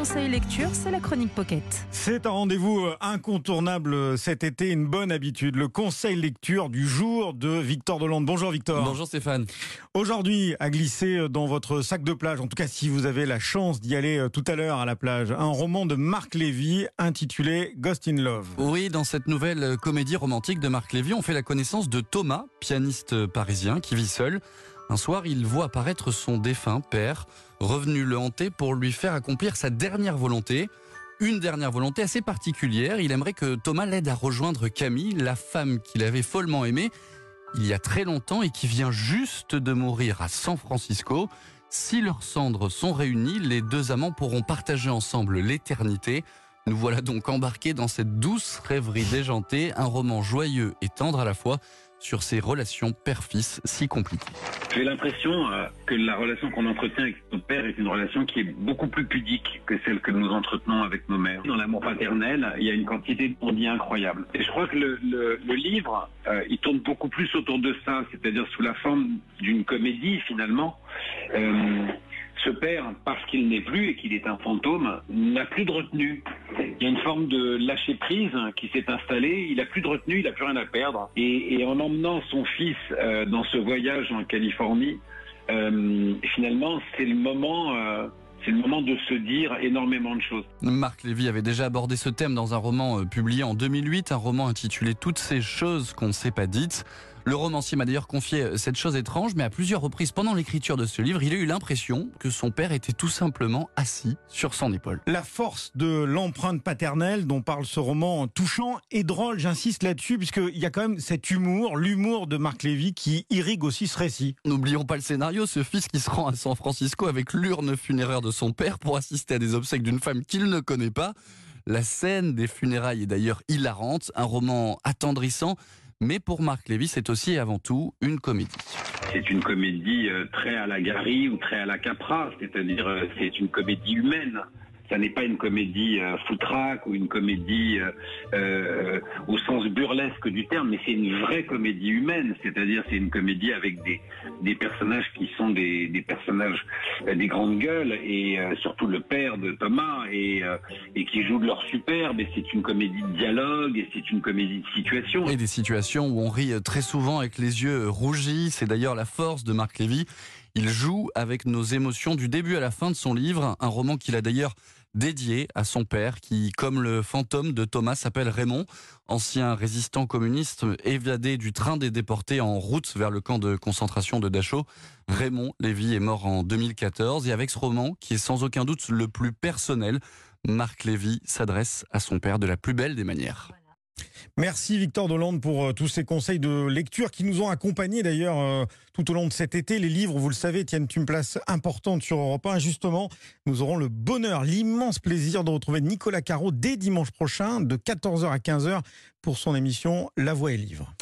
conseil lecture, c'est la chronique Pocket. C'est un rendez-vous euh, incontournable euh, cet été, une bonne habitude, le conseil lecture du jour de Victor Delande. Bonjour Victor. Bonjour Stéphane. Aujourd'hui, à glisser euh, dans votre sac de plage, en tout cas si vous avez la chance d'y aller tout à l'heure à la plage, un roman de Marc Lévy intitulé Ghost in Love. Oui, dans cette nouvelle comédie romantique de Marc Lévy, on fait la connaissance de Thomas, pianiste parisien qui vit seul. Un soir, il voit apparaître son défunt père, revenu le hanter pour lui faire accomplir sa dernière volonté. Une dernière volonté assez particulière. Il aimerait que Thomas l'aide à rejoindre Camille, la femme qu'il avait follement aimée il y a très longtemps et qui vient juste de mourir à San Francisco. Si leurs cendres sont réunies, les deux amants pourront partager ensemble l'éternité. Nous voilà donc embarqués dans cette douce rêverie déjantée, un roman joyeux et tendre à la fois sur ces relations père-fils si compliquées. J'ai l'impression euh, que la relation qu'on entretient avec notre père est une relation qui est beaucoup plus pudique que celle que nous entretenons avec nos mères. Dans l'amour paternel, il y a une quantité de non incroyable. Et je crois que le, le, livre, euh, il tourne beaucoup plus autour de ça, c'est-à-dire sous la forme d'une comédie finalement. Euh, ce père, parce qu'il n'est plus et qu'il est un fantôme, n'a plus de retenue. Il y a une forme de lâcher prise qui s'est installée. Il n'a plus de retenue, il n'a plus rien à perdre. Et, en emmenant son fils euh, dans ce voyage en Californie, euh, finalement, c'est le moment. Euh, c'est le moment de se dire énormément de choses. Marc Lévy avait déjà abordé ce thème dans un roman publié en 2008, un roman intitulé Toutes ces choses qu'on ne s'est pas dites. Le romancier m'a d'ailleurs confié euh, cette chose étrange, mais à plusieurs reprises pendant l'écriture de ce livre, il a eu l'impression que son père était tout simplement assis sur son épaule. La force de l'empreinte paternelle dont parle ce roman touchant et drôle, j'insiste là-dessus, puisqu'il y a quand même cet humour, l'humour de Marc Lévy qui irrigue aussi ce récit. N'oublions pas le scénario, ce fils qui se rend à San Francisco avec l'urne funéraire de son père pour assister à des obsèques d'une femme qu'il ne connaît pas. La scène des funérailles est d'ailleurs hilarante, un roman attendrissant mais pour Marc Lévy, c'est aussi et avant tout une comédie. C'est une comédie euh, très à la Gary ou très à la Capra, c'est-à-dire euh, c'est une comédie humaine ça n'est pas une comédie euh, foutraque ou une comédie euh, euh, au sens burlesque du terme, mais c'est une vraie comédie humaine, c'est-à-dire c'est une comédie avec des, des personnages qui sont des, des personnages des grandes gueules et surtout le père de Thomas et, et qui joue de leur superbe et c'est une comédie de dialogue et c'est une comédie de situation. Et des situations où on rit très souvent avec les yeux rougis, c'est d'ailleurs la force de Marc Lévy. Il joue avec nos émotions du début à la fin de son livre, un roman qu'il a d'ailleurs dédié à son père qui, comme le fantôme de Thomas, s'appelle Raymond, ancien résistant communiste évadé du train des déportés en route vers le camp de concentration de Dachau. Raymond Lévy est mort en 2014 et avec ce roman, qui est sans aucun doute le plus personnel, Marc Lévy s'adresse à son père de la plus belle des manières. Merci Victor Dolande pour euh, tous ces conseils de lecture qui nous ont accompagnés d'ailleurs euh, tout au long de cet été. Les livres, vous le savez, tiennent une place importante sur Europe 1. Justement, nous aurons le bonheur, l'immense plaisir de retrouver Nicolas Caro dès dimanche prochain de 14h à 15h pour son émission La Voix et Livre.